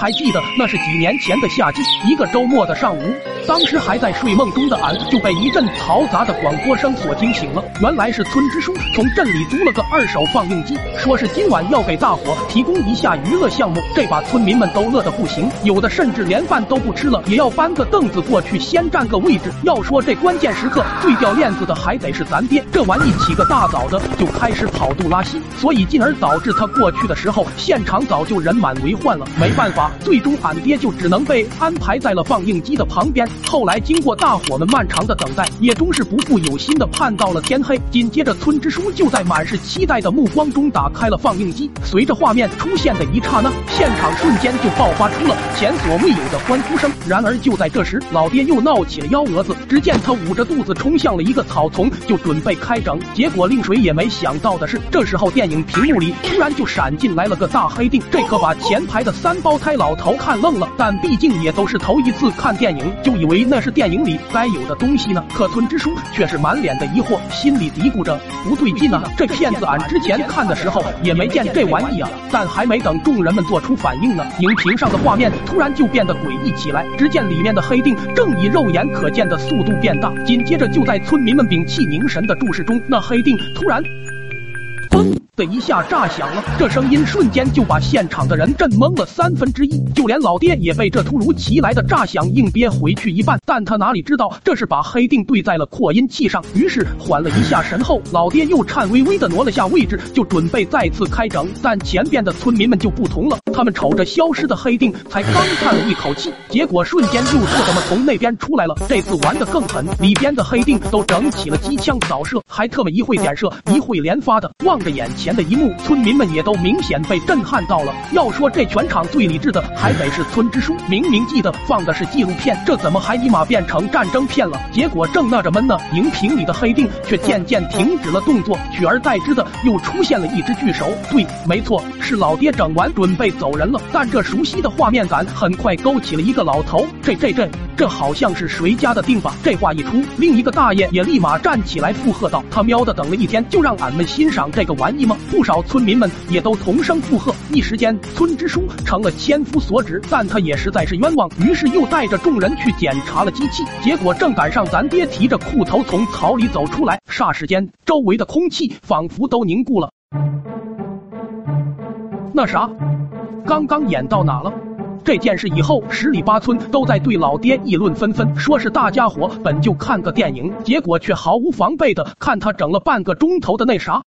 还记得那是几年前的夏季，一个周末的上午，当时还在睡梦中的俺就被一阵嘈杂的广播声所惊醒了。原来是村支书从镇里租了个二手放映机，说是今晚要给大伙提供一下娱乐项目。这把村民们都乐得不行，有的甚至连饭都不吃了，也要搬个凳子过去先占个位置。要说这关键时刻最掉链子的还得是咱爹，这玩意起个大早的就开始跑肚拉稀，所以进而导致他过去的时候现场早就人满为患了。没办法，最终俺爹就只能被安排在了放映机的旁边。后来经过大伙们漫长的等待，也终是不负有心的盼到了天黑。紧接着，村支书就在满是期待的目光中打开了放映机，随着画面出现的一刹那，现场瞬间就爆发出了前所未有的欢呼声。然而就在这时，老爹又闹起了幺蛾子。只见他捂着肚子冲向了一个草丛，就准备开整。结果令谁也没想到的是，这时候电影屏幕里突然就闪进来了个大黑腚，这可把前排的三胞胎老头看愣了。但毕竟也都是头一次看电影，就以为那是电影里该有的东西呢。可村支书却是满脸的疑惑，心里嘀咕着不对劲啊，这片子俺之前看的时候也没见这玩意啊。但还没等众人们做出反应呢，荧屏上的画面突然就变得诡异起来。只见里面的黑定正以肉眼可见的速度变大，紧接着就在村民们屏气凝神的注视中，那黑定突然。的一下炸响了，这声音瞬间就把现场的人震懵了三分之一，就连老爹也被这突如其来的炸响硬憋回去一半。但他哪里知道这是把黑腚对在了扩音器上，于是缓了一下神后，老爹又颤巍巍的挪了下位置，就准备再次开整。但前边的村民们就不同了，他们瞅着消失的黑腚，才刚叹了一口气，结果瞬间又错怎么从那边出来了。这次玩的更狠，里边的黑腚都整起了机枪扫射，还特么一会点射，一会连发的，望着眼前。前的一幕，村民们也都明显被震撼到了。要说这全场最理智的，还得是村支书。明明记得放的是纪录片，这怎么还尼玛变成战争片了？结果正纳着闷呢，荧屏里的黑腚却渐渐停止了动作，取而代之的又出现了一只巨手。对，没错，是老爹整完准备走人了。但这熟悉的画面感很快勾起了一个老头，这这这这好像是谁家的腚吧？这话一出，另一个大爷也立马站起来附和道：“他喵的，等了一天就让俺们欣赏这个玩意吗？”不少村民们也都同声附和，一时间村支书成了千夫所指，但他也实在是冤枉，于是又带着众人去检查了机器，结果正赶上咱爹提着裤头从草里走出来，霎时间周围的空气仿佛都凝固了。那啥，刚刚演到哪了？这件事以后，十里八村都在对老爹议论纷纷，说是大家伙本就看个电影，结果却毫无防备的看他整了半个钟头的那啥。